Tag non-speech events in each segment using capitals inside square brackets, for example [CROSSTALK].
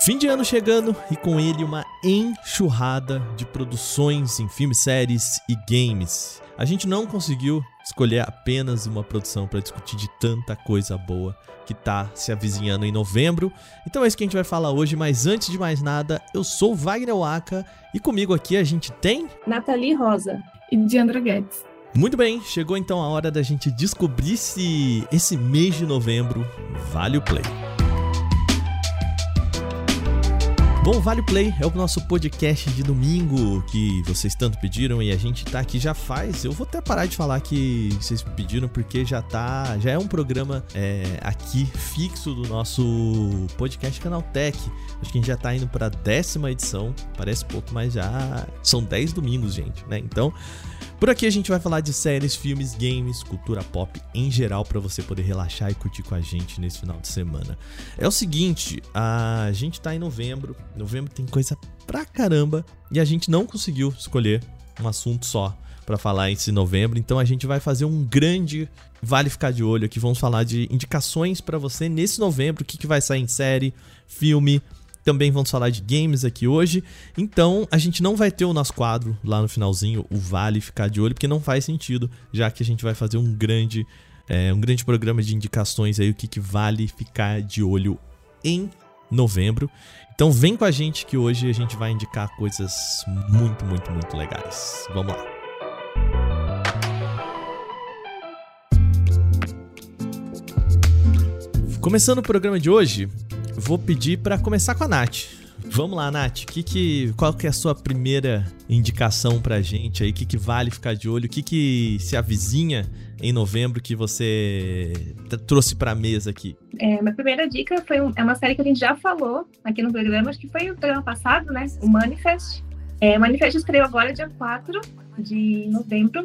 Fim de ano chegando e com ele uma enxurrada de produções em filmes, séries e games. A gente não conseguiu escolher apenas uma produção para discutir de tanta coisa boa que tá se avizinhando em novembro. Então é isso que a gente vai falar hoje, mas antes de mais nada, eu sou Wagner Waka e comigo aqui a gente tem Nathalie Rosa e Diandra Guedes. Muito bem, chegou então a hora da gente descobrir se esse mês de novembro vale o play. Bom, Vale Play é o nosso podcast de domingo que vocês tanto pediram e a gente tá aqui já faz. Eu vou até parar de falar que vocês pediram porque já tá, já é um programa é, aqui fixo do nosso podcast Canaltech. Acho que a gente já tá indo para décima edição, parece pouco, mas já são 10 domingos, gente, né? Então, por aqui a gente vai falar de séries, filmes, games, cultura pop em geral para você poder relaxar e curtir com a gente nesse final de semana. É o seguinte, a gente tá em novembro, novembro tem coisa pra caramba e a gente não conseguiu escolher um assunto só para falar esse novembro, então a gente vai fazer um grande vale ficar de olho aqui, vamos falar de indicações para você nesse novembro, o que, que vai sair em série, filme, também vamos falar de games aqui hoje. Então, a gente não vai ter o nosso quadro lá no finalzinho, o Vale Ficar de Olho, porque não faz sentido, já que a gente vai fazer um grande, é, um grande programa de indicações aí, o que, que vale ficar de olho em novembro. Então, vem com a gente que hoje a gente vai indicar coisas muito, muito, muito legais. Vamos lá. Começando o programa de hoje, vou pedir para começar com a Nath. Vamos lá, Nath. Que que, qual que é a sua primeira indicação pra gente aí? O que, que vale ficar de olho? O que, que se avizinha em novembro que você trouxe pra mesa aqui? É, minha primeira dica foi um, é uma série que a gente já falou aqui no programa, acho que foi o programa passado, né? O Manifest. É, o Manifest estreou agora, dia 4 de novembro.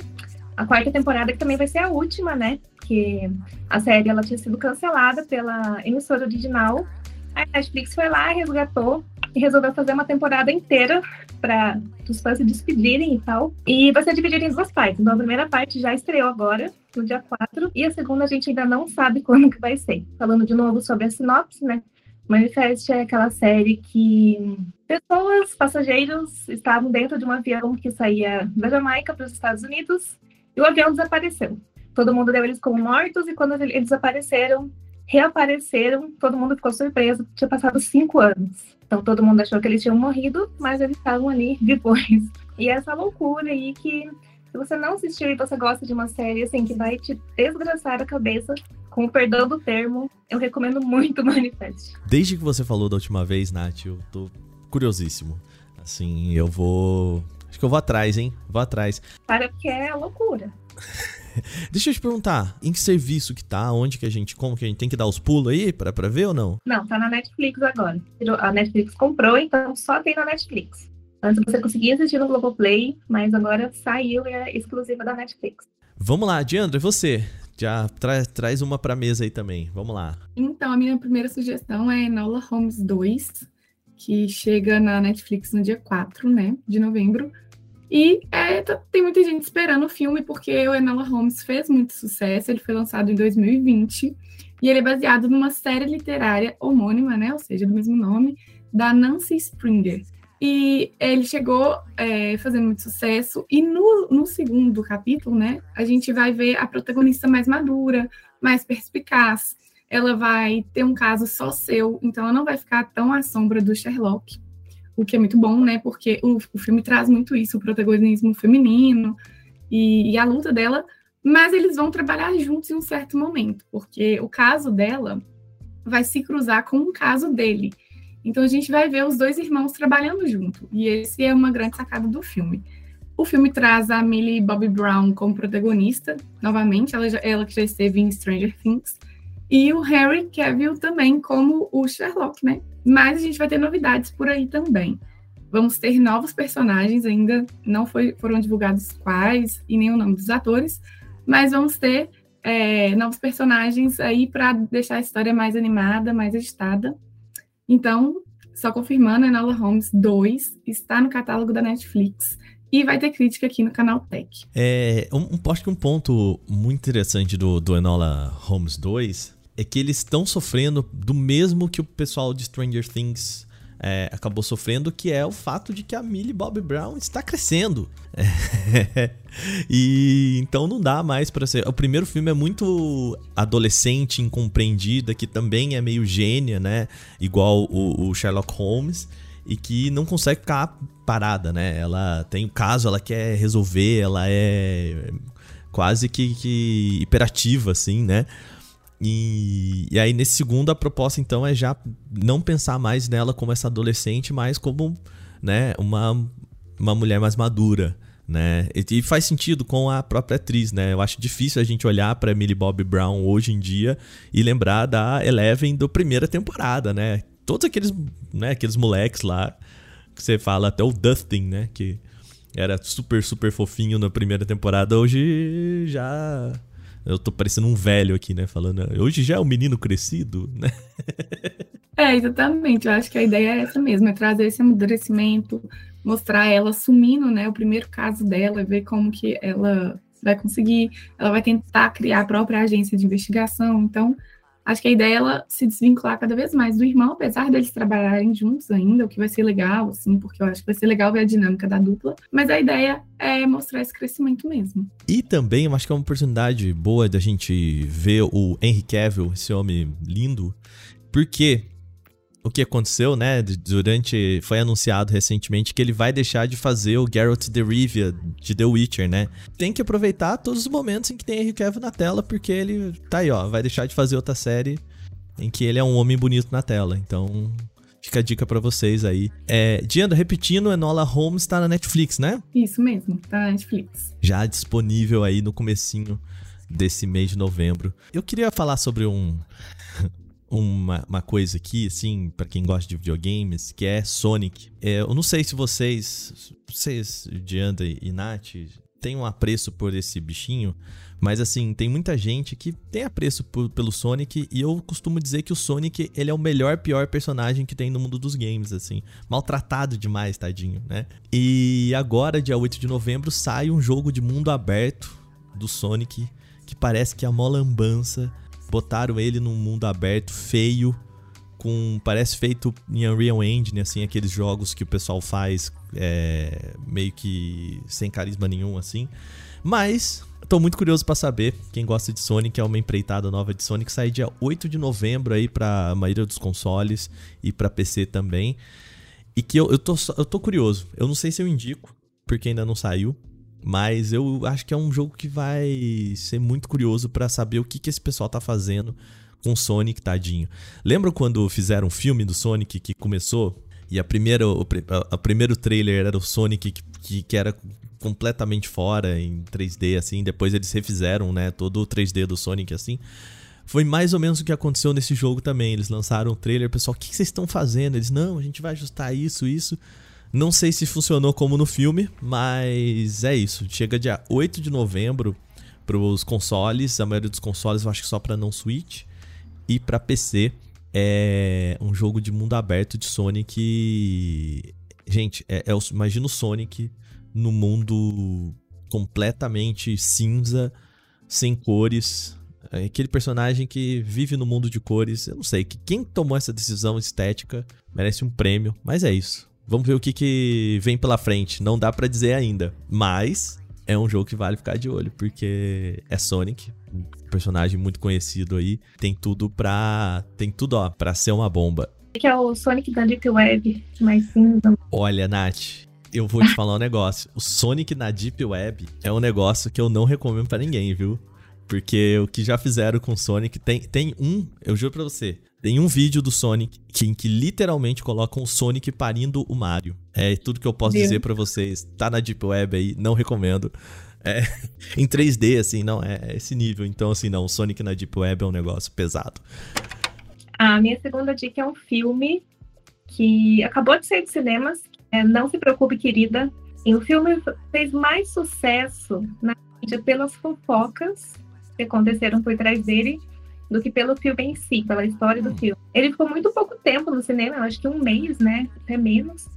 A quarta temporada, que também vai ser a última, né? Que a série ela tinha sido cancelada pela emissora original a Netflix foi lá, resgatou e resolveu fazer uma temporada inteira para os fãs se despedirem e tal. E vai ser dividida em duas partes. Então a primeira parte já estreou agora, no dia 4, e a segunda a gente ainda não sabe como que vai ser. Falando de novo sobre a sinopse, né? Manifest é aquela série que pessoas, passageiros, estavam dentro de um avião que saía da Jamaica para os Estados Unidos e o avião desapareceu. Todo mundo deu eles como mortos e quando eles desapareceram, reapareceram, todo mundo ficou surpreso, tinha passado cinco anos. Então todo mundo achou que eles tinham morrido, mas eles estavam ali [LAUGHS] depois. E essa loucura aí que, se você não assistiu e você gosta de uma série assim que vai te desgraçar a cabeça, com o perdão do termo, eu recomendo muito o Manifest. Desde que você falou da última vez, Nath, eu tô curiosíssimo. Assim, eu vou. Acho que eu vou atrás, hein? Vou atrás. Para porque é loucura. [LAUGHS] [LAUGHS] Deixa eu te perguntar, em que serviço que tá? Onde que a gente, como que a gente tem que dar os pulos aí pra, pra ver ou não? Não, tá na Netflix agora. A Netflix comprou, então só tem na Netflix. Antes você conseguia assistir no Globoplay, mas agora saiu e é exclusiva da Netflix. Vamos lá, Diandra, e você? Já tra traz uma pra mesa aí também. Vamos lá. Então, a minha primeira sugestão é Enola Holmes 2, que chega na Netflix no dia 4, né, de novembro. E é, tá, tem muita gente esperando o filme, porque o Enola Holmes fez muito sucesso, ele foi lançado em 2020, e ele é baseado numa série literária homônima, né, ou seja, do mesmo nome, da Nancy Springer. E ele chegou é, fazendo muito sucesso, e no, no segundo capítulo, né, a gente vai ver a protagonista mais madura, mais perspicaz, ela vai ter um caso só seu, então ela não vai ficar tão à sombra do Sherlock o que é muito bom, né? Porque o, o filme traz muito isso, o protagonismo feminino e, e, a luta dela, mas eles vão trabalhar juntos em um certo momento, porque o caso dela vai se cruzar com o caso dele. Então a gente vai ver os dois irmãos trabalhando junto, e esse é uma grande sacada do filme. O filme traz a Millie Bobby Brown como protagonista, novamente, ela, já, ela que já esteve em Stranger Things, e o Harry Cavill também como o Sherlock, né? Mas a gente vai ter novidades por aí também. Vamos ter novos personagens, ainda não foi, foram divulgados quais e nem o nome dos atores, mas vamos ter é, novos personagens aí para deixar a história mais animada, mais agitada. Então, só confirmando, Enola Holmes 2 está no catálogo da Netflix e vai ter crítica aqui no canal Tech. É, um, um, acho que um ponto muito interessante do, do Enola Holmes 2 é que eles estão sofrendo do mesmo que o pessoal de Stranger Things é, acabou sofrendo, que é o fato de que a Millie Bob Brown está crescendo. [LAUGHS] e então não dá mais para ser. O primeiro filme é muito adolescente, incompreendida, que também é meio gênia, né? Igual o, o Sherlock Holmes e que não consegue ficar parada, né? Ela tem o um caso, ela quer resolver, ela é quase que, que hiperativa, assim, né? E, e aí, nesse segundo, a proposta, então, é já não pensar mais nela como essa adolescente, mas como né, uma, uma mulher mais madura, né? E, e faz sentido com a própria atriz, né? Eu acho difícil a gente olhar para Millie Bob Brown hoje em dia e lembrar da Eleven da primeira temporada, né? Todos aqueles, né, aqueles moleques lá, que você fala, até o Dustin, né? Que era super, super fofinho na primeira temporada, hoje já eu tô parecendo um velho aqui, né? Falando, hoje já é um menino crescido, né? [LAUGHS] É, exatamente. Eu acho que a ideia é essa mesmo, é trazer esse amadurecimento, mostrar ela assumindo, né, o primeiro caso dela, ver como que ela vai conseguir, ela vai tentar criar a própria agência de investigação. Então, acho que a ideia é ela se desvincular cada vez mais do irmão, apesar deles trabalharem juntos ainda, o que vai ser legal, assim, porque eu acho que vai ser legal ver a dinâmica da dupla. Mas a ideia é mostrar esse crescimento mesmo. E também, eu acho que é uma oportunidade boa da gente ver o Henry Cavill, esse homem lindo, porque o que aconteceu, né? Durante. Foi anunciado recentemente que ele vai deixar de fazer o Geralt de Rivia de The Witcher, né? Tem que aproveitar todos os momentos em que tem Henry Cavill na tela, porque ele tá aí, ó. Vai deixar de fazer outra série em que ele é um homem bonito na tela. Então. Fica a dica para vocês aí. É, Diana, repetindo, Enola Holmes tá na Netflix, né? Isso mesmo, tá na Netflix. Já disponível aí no comecinho desse mês de novembro. Eu queria falar sobre um uma, uma coisa aqui, assim, para quem gosta de videogames, que é Sonic. É, eu não sei se vocês, vocês, Dianda e Nath, têm um apreço por esse bichinho, mas assim, tem muita gente que tem apreço por, pelo Sonic e eu costumo dizer que o Sonic, ele é o melhor, pior personagem que tem no mundo dos games, assim. Maltratado demais, tadinho, né? E agora, dia 8 de novembro, sai um jogo de mundo aberto do Sonic que parece que é a molambança botaram ele num mundo aberto feio, com parece feito em Unreal Engine, assim, aqueles jogos que o pessoal faz é, meio que sem carisma nenhum, assim. Mas tô muito curioso para saber. Quem gosta de Sonic é uma empreitada nova de Sonic. Sai dia 8 de novembro aí pra maioria dos consoles e para PC também. E que eu, eu, tô, eu tô curioso. Eu não sei se eu indico, porque ainda não saiu. Mas eu acho que é um jogo que vai ser muito curioso para saber o que, que esse pessoal tá fazendo com Sonic, tadinho. Lembra quando fizeram um filme do Sonic que começou e a primeira, o, a, a primeiro trailer era o Sonic que, que, que, era completamente fora em 3D, assim. Depois eles refizeram, né, todo o 3D do Sonic, assim. Foi mais ou menos o que aconteceu nesse jogo também. Eles lançaram o trailer, pessoal, o que vocês estão fazendo? Eles, não, a gente vai ajustar isso, isso. Não sei se funcionou como no filme, mas é isso. Chega dia 8 de novembro para os consoles, a maioria dos consoles eu acho que só para não Switch e para PC. É um jogo de mundo aberto de Sonic. Gente, é, é, imagina o Sonic no mundo completamente cinza, sem cores. É aquele personagem que vive no mundo de cores. Eu não sei, quem tomou essa decisão estética merece um prêmio, mas é isso. Vamos ver o que, que vem pela frente. Não dá para dizer ainda. Mas é um jogo que vale ficar de olho, porque é Sonic, um personagem muito conhecido aí. Tem tudo pra. Tem tudo, ó, pra ser uma bomba. Que é o Sonic da Deep Web, mais cinza. Olha, Nath, eu vou te [LAUGHS] falar um negócio. O Sonic na Deep Web é um negócio que eu não recomendo para ninguém, viu? Porque o que já fizeram com o Sonic tem, tem um, eu juro pra você, tem um vídeo do Sonic que, em que literalmente colocam o Sonic parindo o Mario. É tudo que eu posso dizer para vocês. Tá na Deep Web aí, não recomendo. É, [LAUGHS] em 3D, assim, não, é, é esse nível. Então, assim, não, o Sonic na Deep Web é um negócio pesado. A minha segunda dica é um filme que acabou de sair de cinemas. É Não Se Preocupe, Querida. E o filme fez mais sucesso na mídia pelas fofocas que aconteceram por trás dele do que pelo filme em si, pela história do hum. filme. Ele ficou muito pouco tempo no cinema, acho que um mês, né? Até menos.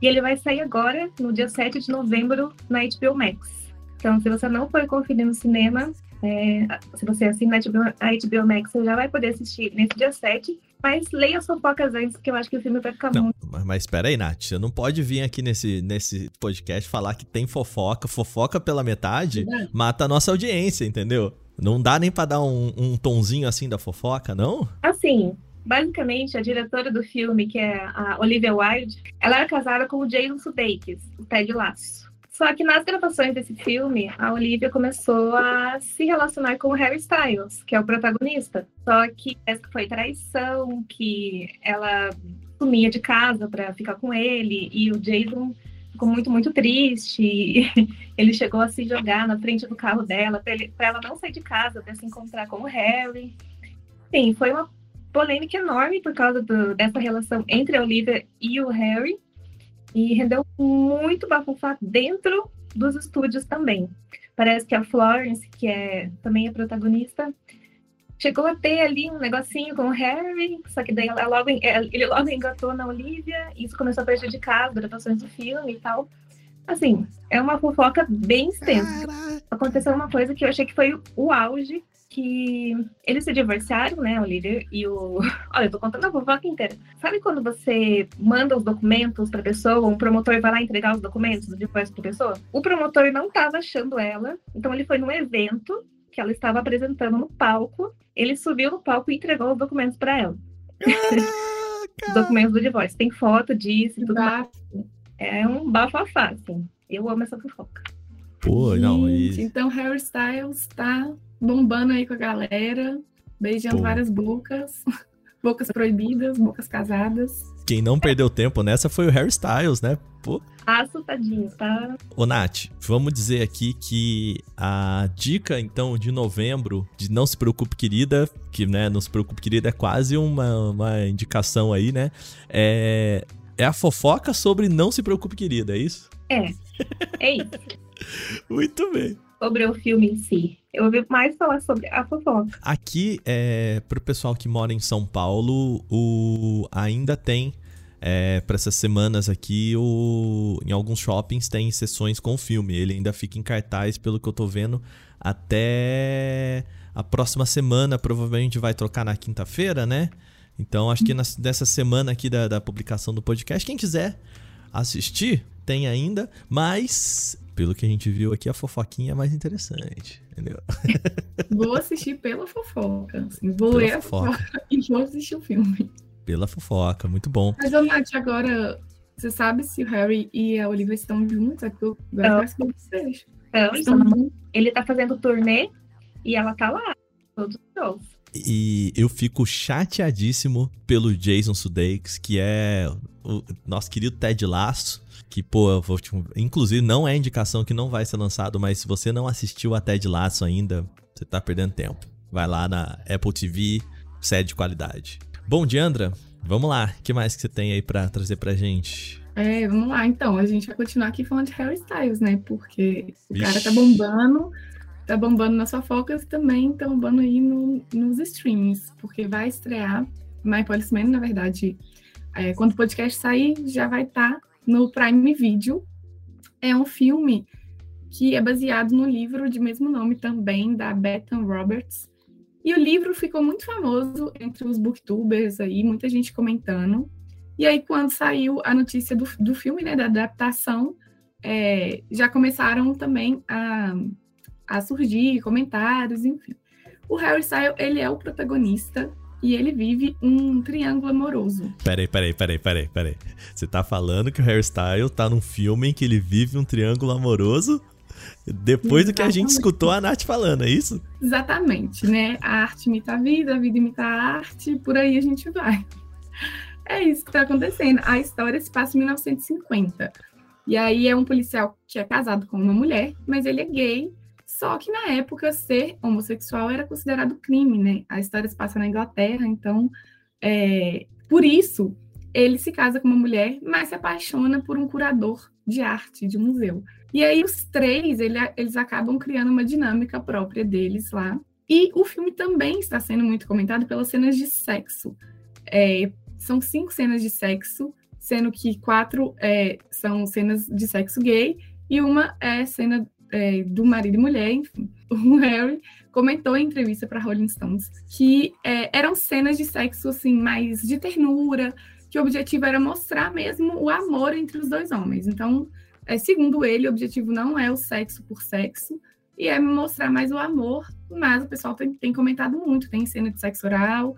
E ele vai sair agora, no dia 7 de novembro, na HBO Max. Então, se você não for conferir no cinema, é, se você assina a HBO, Max, você já vai poder assistir nesse dia 7. Mas leia as fofocas antes, porque eu acho que o filme vai ficar Não, muito. mas, mas espera aí, Nath. Você não pode vir aqui nesse, nesse podcast falar que tem fofoca. Fofoca pela metade mata a nossa audiência, entendeu? Não dá nem pra dar um, um tonzinho assim da fofoca, não? Assim, basicamente, a diretora do filme, que é a Olivia Wilde, ela era casada com o Jason Sudeikis, o Ted Lasso. Só que nas gravações desse filme, a Olivia começou a se relacionar com o Harry Styles, que é o protagonista. Só que que foi traição, que ela sumia de casa para ficar com ele, e o Jason ficou muito, muito triste. [LAUGHS] Ele chegou a se jogar na frente do carro dela para ela não sair de casa, para se encontrar com o Harry. Sim, foi uma polêmica enorme por causa do- dessa relação entre a Olivia e o Harry. E rendeu muito bafafá dentro dos estúdios também. Parece que a Florence, que é também a protagonista, chegou a ter ali um negocinho com o Harry, só que daí logo, ele logo engatou na Olivia, e isso começou a prejudicar as gravações do filme e tal. Assim, é uma fofoca bem extensa aconteceu uma coisa que eu achei que foi o auge, que eles se divorciaram, né, a Olivia e o... [LAUGHS] Olha, eu tô contando a fofoca inteira. Sabe quando você manda os documentos pra pessoa, um promotor vai lá entregar os documentos do divórcio pra pessoa? O promotor não tava achando ela, então ele foi num evento que ela estava apresentando no palco, ele subiu no palco e entregou os documentos pra ela. Os [LAUGHS] documentos do divórcio. Tem foto disso e tudo mais. É um bafafá, assim. Eu amo essa fofoca. Pô, não, e... Então, Harry Styles tá bombando aí com a galera, beijando Pô. várias bocas, bocas proibidas, bocas casadas. quem não perdeu tempo nessa foi o Harry Styles, né? Pô. Assustadinho, tá? Ô, Nath, vamos dizer aqui que a dica, então, de novembro, de Não Se Preocupe Querida, que, né, Não Se Preocupe Querida é quase uma, uma indicação aí, né? É, é a fofoca sobre Não Se Preocupe Querida, é isso? É. É isso. [LAUGHS] Muito bem. sobre o filme em si. Eu ouvi mais falar sobre a fofoca. Aqui, é, pro pessoal que mora em São Paulo, o, ainda tem, é, para essas semanas aqui, o, em alguns shoppings tem sessões com o filme. Ele ainda fica em cartaz, pelo que eu tô vendo, até a próxima semana. Provavelmente vai trocar na quinta-feira, né? Então, acho que nas- nessa semana aqui da, da publicação do podcast, quem quiser assistir, tem ainda, mas pelo que a gente viu aqui, a fofoquinha é mais interessante, entendeu? Vou assistir pela fofoca. assim, vou Pela ler a fofoca. fofoca [LAUGHS] e vou assistir o filme. Pela fofoca, muito bom. Mas, ô, Nath, agora, você sabe se o Harry e a Olivia estão juntos? É porque eu que eu sei. Então, Estão tão- juntos. ele tá fazendo turnê e ela tá lá, todos os shows. E eu fico chateadíssimo pelo Jason Sudeikis, que é o nosso querido Ted Lasso, que, pô, vou te- inclusive não é indicação que não vai ser lançado, mas se você não assistiu a Ted Lasso ainda, você tá perdendo tempo. Vai lá na Apple TV, série de qualidade. Bom, Diandra, vamos lá. O que mais que você tem aí pra trazer pra gente? É, vamos lá, então. A gente vai continuar aqui falando de Harry Styles, né? Porque o Vixe. cara tá bombando, tá bombando nas fofocas e também tá bombando aí no- nos streamings, porque vai estrear My Policeman, na verdade, é, quando o podcast sair, já vai estar no Prime Video. É um filme que é baseado no livro de mesmo nome também, da Bethan Roberts. E o livro ficou muito famoso entre os booktubers aí, muita gente comentando. E aí, quando saiu a notícia do, do filme, né, da adaptação, é, já começaram também a, a surgir comentários, enfim. O Harry Styles, ele é o protagonista e ele vive um triângulo amoroso. Peraí, peraí, peraí, peraí, peraí. Você tá falando que o Harry Styles tá num filme em que ele vive um triângulo amoroso depois do que a gente escutou a Nath falando, é isso? Exatamente, né? A arte imita a vida, a vida imita a arte, por aí a gente vai. É isso que está acontecendo. A história se passa em 1950. E aí é um policial que é casado com uma mulher, mas ele é gay. Só que na época ser homossexual era considerado crime, né? A história se passa na Inglaterra, então é, por isso ele se casa com uma mulher, mas se apaixona por um curador de arte de um museu. E aí os três, ele- eles acabam criando uma dinâmica própria deles lá. E o filme também está sendo muito comentado pelas cenas de sexo. É, são cinco cenas de sexo, sendo que quatro é, são cenas de sexo gay e uma é cena é, do marido e mulher, enfim, [LAUGHS] o Harry comentou em entrevista para Rolling Stones que é, eram cenas de sexo assim mais de ternura, que o objetivo era mostrar mesmo o amor entre os dois homens. Então, é, segundo ele, o objetivo não é o sexo por sexo, e é mostrar mais o amor, mas o pessoal tem, tem comentado muito, tem cena de sexo oral,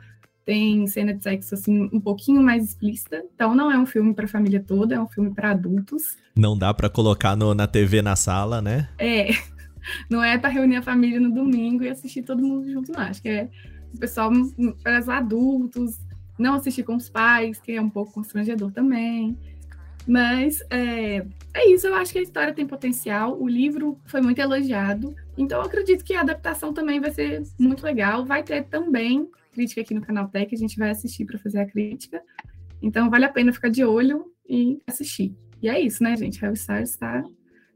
tem cena de sexo assim um pouquinho mais explícita. Então não é um filme para a família toda, é um filme para adultos. Não dá para colocar no, na TV na sala, né? É. [LAUGHS] Não é para reunir a família no domingo e assistir todo mundo junto, não. Acho que é o pessoal para os adultos, não assistir com os pais, que é um pouco constrangedor também. Mas é, é isso, eu acho que a história tem potencial. O livro foi muito elogiado. Então, eu acredito que a adaptação também vai ser muito legal. Vai ter também crítica aqui no canal Tech, a gente vai assistir para fazer a crítica. Então, vale a pena ficar de olho e assistir. E é isso, né, gente? Harry Styles está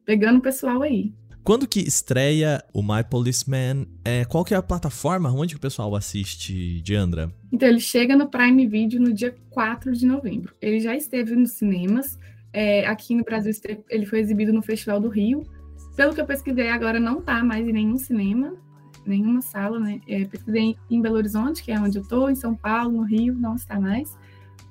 pegando o pessoal aí. Quando que estreia o My Policeman? É, qual que é a plataforma? Onde que o pessoal assiste, Diandra? Então, ele chega no Prime Video no dia 4 de novembro. Ele já esteve nos cinemas. É, aqui no Brasil, ele foi exibido no Festival do Rio. Pelo que eu pesquisei, agora não está mais em nenhum cinema, nenhuma sala, né? É, pesquisei em Belo Horizonte, que é onde eu estou, em São Paulo, no Rio, não está mais.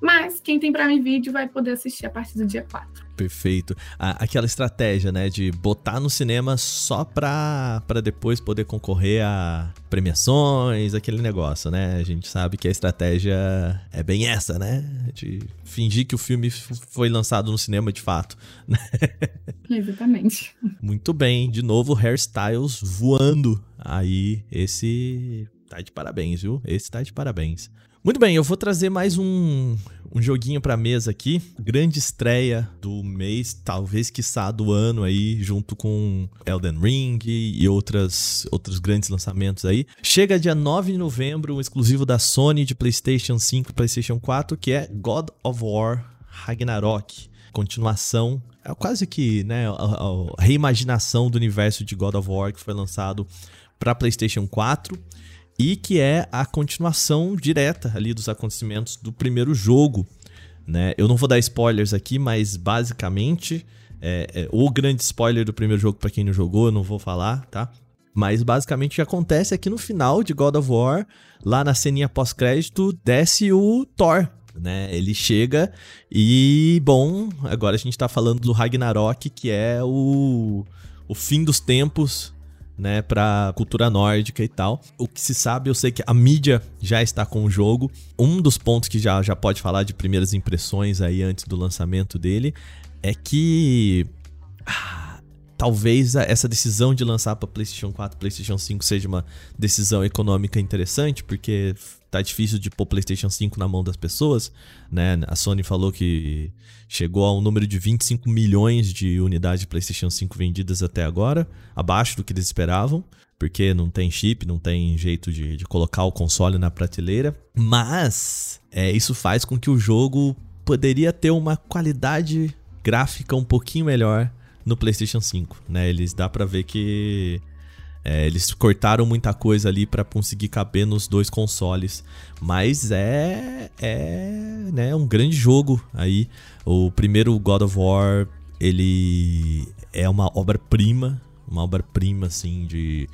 Mas quem tem Prime Video vai poder assistir a partir do dia 4. Perfeito. aquela estratégia, né, de botar no cinema só pra, pra depois poder concorrer a premiações, aquele negócio, né? A gente sabe que a estratégia é bem essa, né? De fingir que o filme foi lançado no cinema de fato. Né? [LAUGHS] Exatamente. Muito bem. De novo, Hairstyles voando. Aí, esse tá de parabéns, viu? Esse tá de parabéns. Muito bem, eu vou trazer mais um, um joguinho pra mesa aqui. Grande estreia do mês, talvez quiçá do ano aí, junto com Elden Ring e outras, outros grandes lançamentos aí. Chega dia 9 de novembro, um exclusivo da Sony de PlayStation 5 e PlayStation 4, que é God of War Ragnarok. Continuação é quase que né, a, a, reimaginação do universo de God of War que foi lançado para PlayStation 4 e que é a continuação direta ali dos acontecimentos do primeiro jogo. Né? Eu não vou dar spoilers aqui, mas basicamente é, é, o grande spoiler do primeiro jogo para quem não jogou, eu não vou falar, tá? Mas basicamente o que acontece é que no final de God of War, lá na ceninha pós-crédito, desce o Thor, né? Ele chega e, bom, agora a gente tá falando do Ragnarok, que é o, o fim dos tempos né, pra cultura nórdica e tal. O que se sabe, eu sei que a mídia já está com o jogo. Um dos pontos que já, já pode falar de primeiras impressões aí antes do lançamento dele é que. Ah, talvez essa decisão de lançar para PlayStation 4 PlayStation 5 seja uma decisão econômica interessante, porque tá difícil de pôr PlayStation 5 na mão das pessoas, né? A Sony falou que chegou a um número de 25 milhões de unidades de PlayStation 5 vendidas até agora, abaixo do que eles esperavam, porque não tem chip, não tem jeito de, de colocar o console na prateleira. Mas é, isso faz com que o jogo poderia ter uma qualidade gráfica um pouquinho melhor no PlayStation 5, né? Eles dá para ver que é, eles cortaram muita coisa ali para conseguir caber nos dois consoles. Mas é, é né, um grande jogo aí. O primeiro God of War, ele é uma obra-prima. Uma obra-prima, assim, de,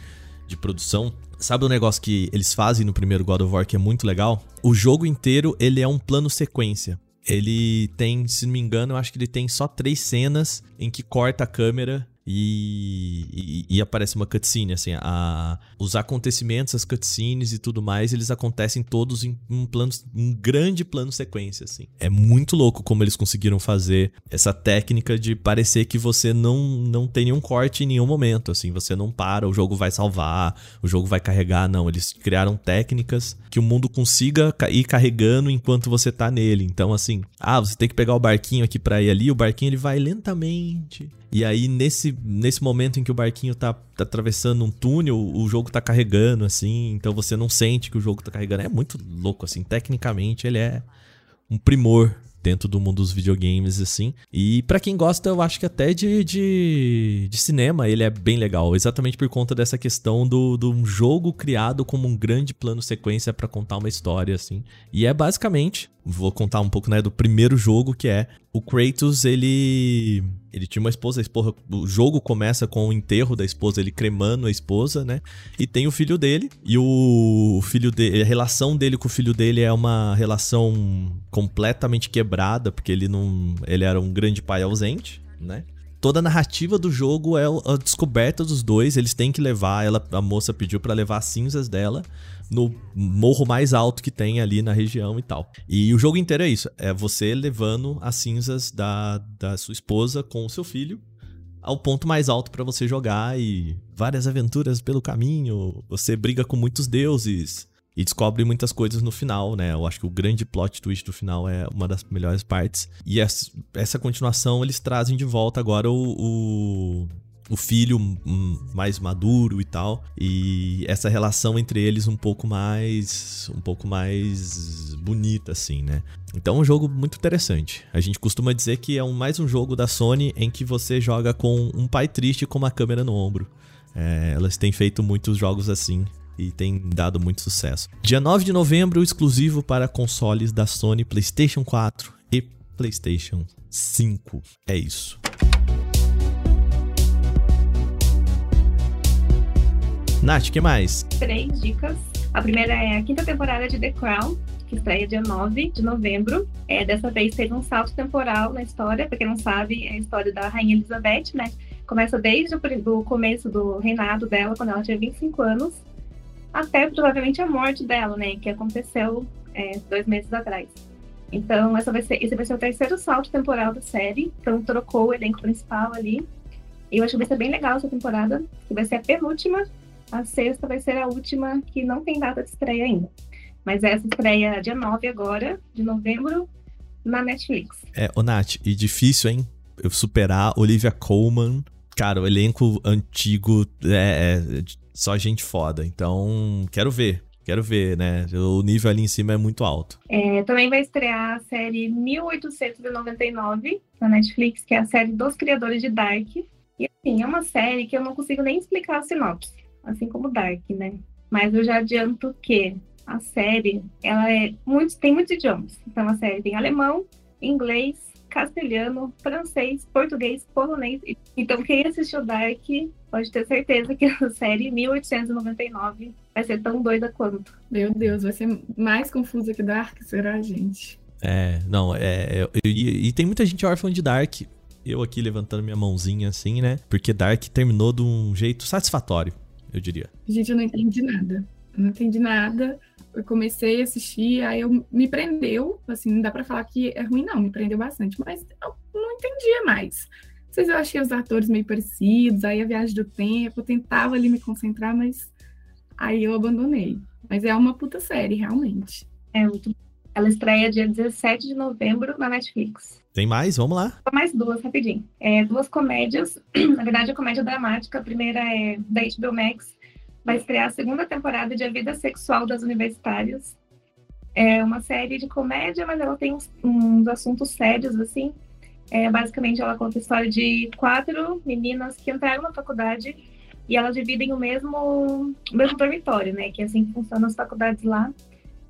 de produção. Sabe o negócio que eles fazem no primeiro God of War que é muito legal? O jogo inteiro, ele é um plano sequência. Ele tem, se não me engano, eu acho que ele tem só três cenas em que corta a câmera e, e, e, aparece uma cutscene, assim, a, os acontecimentos, as cutscenes e tudo mais, eles acontecem todos em um plano, um grande plano sequência, assim. É muito louco como eles conseguiram fazer essa técnica de parecer que você não, não tem nenhum corte em nenhum momento, assim, você não para, o jogo vai salvar, o jogo vai carregar, não, eles criaram técnicas que o mundo consiga ir carregando enquanto você tá nele. Então, assim, ah, você tem que pegar o barquinho aqui para ir ali, o barquinho ele vai lentamente e aí, nesse, nesse momento em que o barquinho tá, tá atravessando um túnel, o jogo tá carregando, assim, então você não sente que o jogo tá carregando. É muito louco, assim, tecnicamente ele é um primor dentro do mundo dos videogames, assim. E para quem gosta, eu acho que até de, de, de, cinema ele é bem legal, exatamente por conta dessa questão do, do um jogo criado como um grande plano sequência para contar uma história, assim. E é basicamente, vou contar um pouco, né, do primeiro jogo, que é o Kratos, ele Ele tinha uma esposa, a esposa, o jogo começa com o enterro da esposa, ele cremando a esposa, né? E tem o filho dele, e o filho dele, a relação dele com o filho dele é uma relação completamente quebrada, porque ele não, ele era um grande pai ausente, né? Toda a narrativa do jogo é a descoberta dos dois, eles têm que levar, ela, a moça pediu para levar as cinzas dela no morro mais alto que tem ali na região e tal. E o jogo inteiro é isso: é você levando as cinzas da, da sua esposa com o seu filho ao ponto mais alto para você jogar e várias aventuras pelo caminho. Você briga com muitos deuses e descobre muitas coisas no final, né? Eu acho que o grande plot twist do final é uma das melhores partes. E essa continuação eles trazem de volta agora o, o o filho mais maduro e tal e essa relação entre eles um pouco mais um pouco mais bonita assim né então é um jogo muito interessante a gente costuma dizer que é um, mais um jogo da Sony em que você joga com um pai triste com uma câmera no ombro é, elas têm feito muitos jogos assim e tem dado muito sucesso. Dia 9 de novembro, exclusivo para consoles da Sony PlayStation 4 e PlayStation 5. É isso. Nath, que mais? Três dicas. A primeira é a quinta temporada de The Crown, que estreia dia 9 de novembro. É, dessa vez teve um salto temporal na história, para quem não sabe, é a história da Rainha Elizabeth, né? Começa desde o começo do reinado dela, quando ela tinha 25 anos, até provavelmente a morte dela, né? Que aconteceu é, dois meses atrás. Então, essa vai ser, esse vai ser o terceiro salto temporal da série. Então, trocou o elenco principal ali. E eu acho que vai ser bem legal essa temporada, que vai ser a penúltima a sexta vai ser a última que não tem data de estreia ainda. Mas essa estreia dia 9 agora, de novembro, na Netflix. É, ô Nath, e difícil, hein? Eu superar Olivia Colman. Cara, o elenco antigo é, é só gente foda. Então, quero ver. Quero ver, né? O nível ali em cima é muito alto. É, também vai estrear a série 1899 na Netflix, que é a série dos criadores de Dark. E assim, é uma série que eu não consigo nem explicar a sinopse assim como Dark, né? Mas eu já adianto que a série, ela é muito, tem muitos idiomas. Então a série tem alemão, inglês, castelhano, francês, português, polonês. Então quem assistiu Dark pode ter certeza que a série 1899 vai ser tão doida quanto. Meu Deus, vai ser mais confusa que Dark, será, gente? É, não, é. é e, e tem muita gente órfã de Dark. Eu aqui levantando minha mãozinha assim, né? Porque Dark terminou de um jeito satisfatório eu diria. Gente, eu não entendi nada. Eu não entendi nada. Eu comecei a assistir, aí eu me prendeu. Assim, não dá pra falar que é ruim, não. Me prendeu bastante, mas eu não entendia mais. Não sei se eu achei os atores meio parecidos, aí a viagem do tempo, eu tentava ali me concentrar, mas aí eu abandonei. Mas é uma puta série, realmente. É muito. Ela estreia dia 17 de novembro na Netflix. Tem mais? Vamos lá. Mais duas, rapidinho. É, duas comédias. [CLEARS THROAT] Na verdade, a comédia dramática. A primeira é da HBO Max. Vai estrear a segunda temporada de A Vida Sexual das Universitárias. É uma série de comédia, mas ela tem uns, uns assuntos sérios, assim. É, basicamente, ela conta a história de quatro meninas que entraram na faculdade e elas dividem o mesmo, o mesmo dormitório, né? Que assim funcionam as faculdades lá.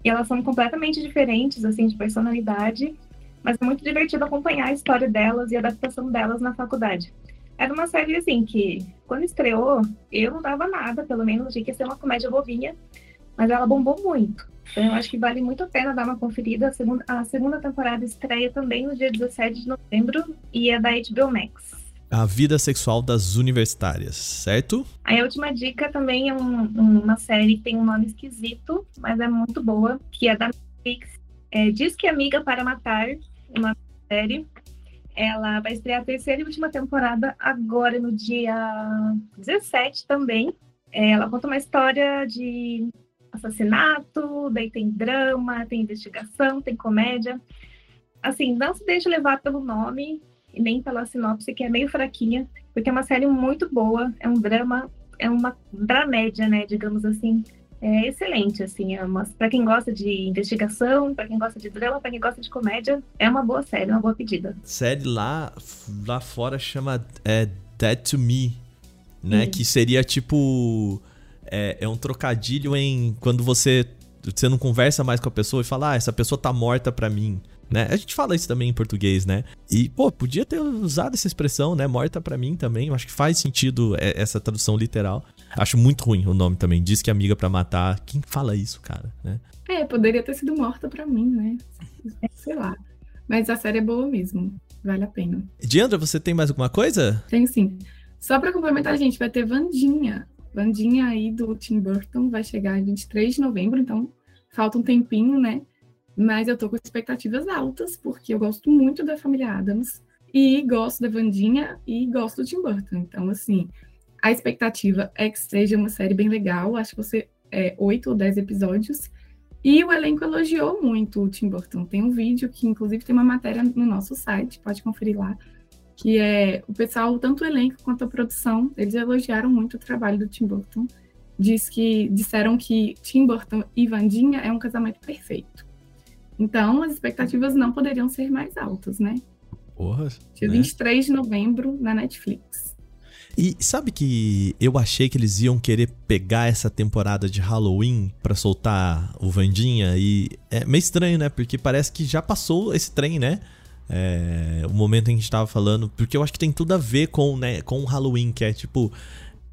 E elas são completamente diferentes, assim, de personalidade mas é muito divertido acompanhar a história delas e a adaptação delas na faculdade. Era uma série assim que, quando estreou, eu não dava nada, pelo menos achei que ia ser uma comédia bobinha, mas ela bombou muito. Então eu acho que vale muito a pena dar uma conferida. A segunda, a segunda temporada estreia também no dia 17 de novembro e é da HBO Max. A vida sexual das universitárias, certo? A última dica também é um, uma série que tem um nome esquisito, mas é muito boa, que é da Netflix. É Diz que Amiga para Matar, uma série. Ela vai estrear a terceira e última temporada agora no dia 17 também. É, ela conta uma história de assassinato, daí tem drama, tem investigação, tem comédia. Assim, não se deixe levar pelo nome e nem pela sinopse, que é meio fraquinha, porque é uma série muito boa, é um drama, é uma dramédia, né, digamos assim é excelente, assim, é para quem gosta de investigação, para quem gosta de drama, para quem gosta de comédia, é uma boa série, uma boa pedida. Série lá, lá fora chama é, Dead to Me, né? Que seria tipo é, é, um trocadilho em quando você você não conversa mais com a pessoa e fala, ah, essa pessoa tá morta pra mim. Né? A gente fala isso também em português, né? E, pô, podia ter usado essa expressão, né? Morta para mim também. Eu acho que faz sentido é, essa tradução literal. Acho muito ruim o nome também. Diz que amiga para matar. Quem fala isso, cara, né? É, poderia ter sido morta para mim, né? Sei lá. Mas a série é boa mesmo. Vale a pena. Diandra, você tem mais alguma coisa? Tenho sim. Só para complementar, a gente vai ter Vandinha. Vandinha aí do Tim Burton vai chegar em 23 de novembro, então falta um tempinho, né? Mas eu tô com expectativas altas, porque eu gosto muito da família Adams e gosto da Vandinha e gosto do Tim Burton. Então, assim, a expectativa é que seja uma série bem legal. Acho que você é oito ou dez episódios. E o elenco elogiou muito o Tim Burton. Tem um vídeo que, inclusive, tem uma matéria no nosso site, pode conferir lá, que é o pessoal, tanto o elenco quanto a produção, eles elogiaram muito o trabalho do Tim Burton. Diz que disseram que Tim Burton e Vandinha é um casamento perfeito. Então, as expectativas não poderiam ser mais altas, né? Porra. Dia né? 23 de novembro na Netflix. E sabe que eu achei que eles iam querer pegar essa temporada de Halloween para soltar o Vandinha e é meio estranho, né? Porque parece que já passou esse trem, né? É, o momento em que a gente tava falando, porque eu acho que tem tudo a ver com, né, com o Halloween, que é tipo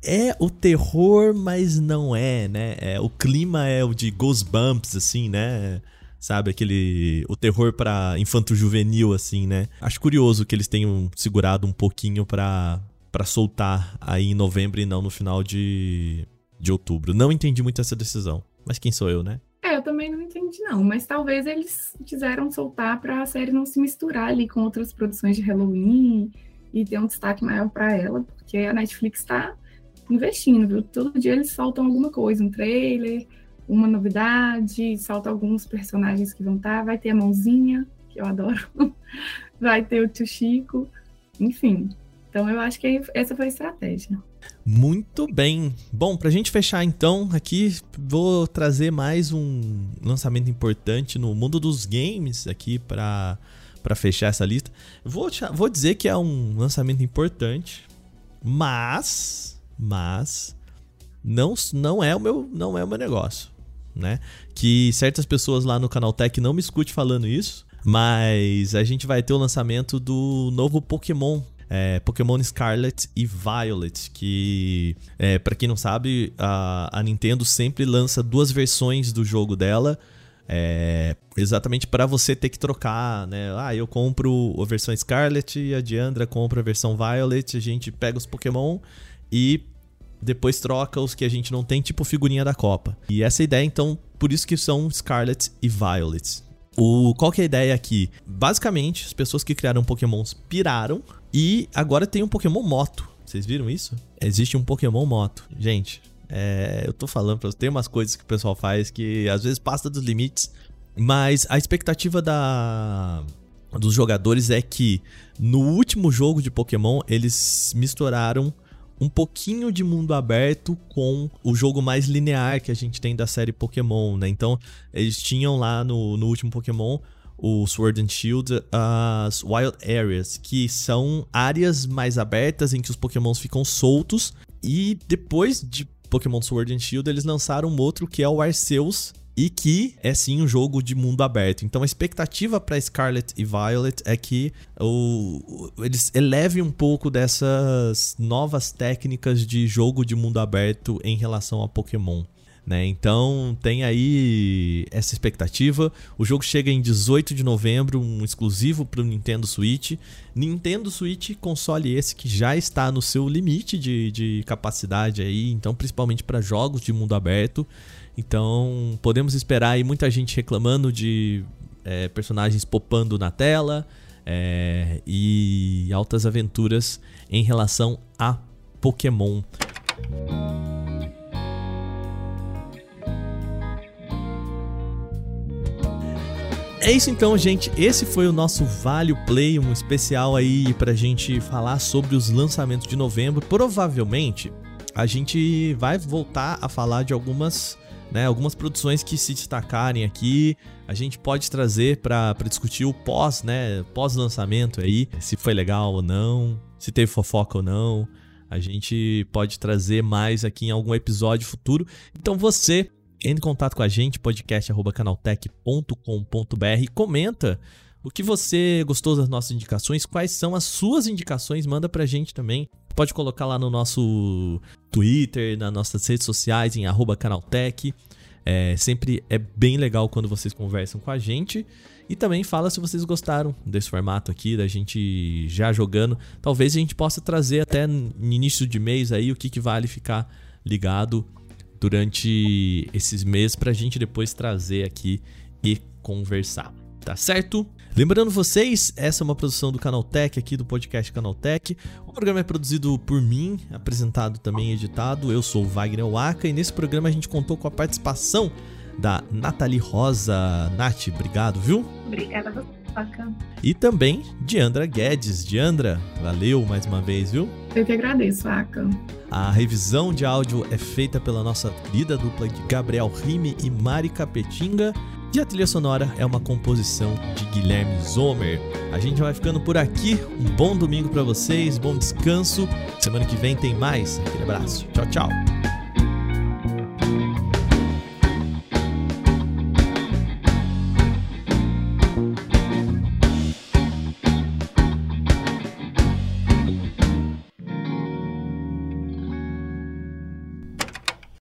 é o terror, mas não é, né? É, o clima é o de Goosebumps, assim, né? Sabe, aquele. O terror pra infanto-juvenil, assim, né? Acho curioso que eles tenham segurado um pouquinho pra, para soltar aí em novembro e não no final de, de outubro. Não entendi muito essa decisão. Mas quem sou eu, né? É, eu também não entendi, não. Mas talvez eles quiseram soltar para a série não se misturar ali com outras produções de Halloween e ter um destaque maior para ela, porque a Netflix está investindo, viu? Todo dia eles soltam alguma coisa, um trailer, uma novidade, soltam alguns personagens que vão estar. Tá, vai ter a mãozinha, que eu adoro, [LAUGHS] vai ter o tio Chico, enfim. Então eu acho que essa foi a estratégia. Muito bem. Bom, pra gente fechar então, aqui vou trazer mais um lançamento importante no mundo dos games aqui para para fechar essa lista. Vou, vou dizer que é um lançamento importante, mas mas não, não é o meu não é o meu negócio, né? Que certas pessoas lá no canal Tech não me escute falando isso, mas a gente vai ter o lançamento do novo Pokémon é, Pokémon Scarlet e Violet, que, é, para quem não sabe, a, a, Nintendo sempre lança duas versões do jogo dela. É, exatamente para você ter que trocar, né? Ah, eu compro a versão Scarlet e a Diandra compra a versão Violet. A gente pega os Pokémon e depois troca os que a gente não tem, tipo figurinha da Copa. E essa ideia, então, por isso que são Scarlet e Violet. O, qual que é a ideia aqui? Basicamente, as pessoas que criaram Pokémons piraram e agora tem um Pokémon Moto. Vocês viram isso? Existe um Pokémon Moto. Gente, é, eu tô falando pra vocês, tem umas coisas que o pessoal faz que às vezes passa dos limites. Mas a expectativa da, dos jogadores é que no último jogo de Pokémon eles misturaram um pouquinho de mundo aberto com o jogo mais linear que a gente tem da série Pokémon, né? Então, eles tinham lá no, no último Pokémon o Sword and Shield, as Wild Areas, que são áreas mais abertas em que os Pokémons ficam soltos. E depois de Pokémon Sword and Shield, eles lançaram um outro que é o Arceus, e que é sim um jogo de mundo aberto. Então a expectativa para Scarlet e Violet é que o, eles elevem um pouco dessas novas técnicas de jogo de mundo aberto em relação a Pokémon. Né? Então tem aí essa expectativa. O jogo chega em 18 de novembro, um exclusivo para o Nintendo Switch. Nintendo Switch, console esse que já está no seu limite de, de capacidade aí, então principalmente para jogos de mundo aberto. Então podemos esperar aí muita gente reclamando de é, personagens popando na tela é, e altas aventuras em relação a Pokémon. É isso então, gente. Esse foi o nosso Vale Play, um especial aí pra gente falar sobre os lançamentos de novembro. Provavelmente a gente vai voltar a falar de algumas, né, algumas produções que se destacarem aqui. A gente pode trazer para discutir o pós, né, pós-lançamento aí, se foi legal ou não, se teve fofoca ou não. A gente pode trazer mais aqui em algum episódio futuro. Então você entre em contato com a gente, podcast.canaltech.com.br. Comenta o que você gostou das nossas indicações, quais são as suas indicações, manda pra gente também. Pode colocar lá no nosso Twitter, nas nossas redes sociais, em canaltech. É, sempre é bem legal quando vocês conversam com a gente. E também fala se vocês gostaram desse formato aqui, da gente já jogando. Talvez a gente possa trazer até no início de mês aí o que, que vale ficar ligado durante esses meses pra gente depois trazer aqui e conversar. Tá certo? Lembrando vocês, essa é uma produção do Canaltech aqui do podcast Canaltech. O programa é produzido por mim, apresentado também editado. Eu sou o Wagner Waka e nesse programa a gente contou com a participação da Nathalie Rosa. Nath, obrigado, viu? Obrigada você, Waka. E também Diandra Guedes. Diandra, valeu mais uma vez, viu? Eu que agradeço, Aka. A revisão de áudio é feita pela nossa querida dupla de Gabriel Rime e Mari Capetinga. E a trilha sonora é uma composição de Guilherme Zomer. A gente vai ficando por aqui. Um bom domingo para vocês, bom descanso. Semana que vem tem mais. Aquele abraço. Tchau, tchau.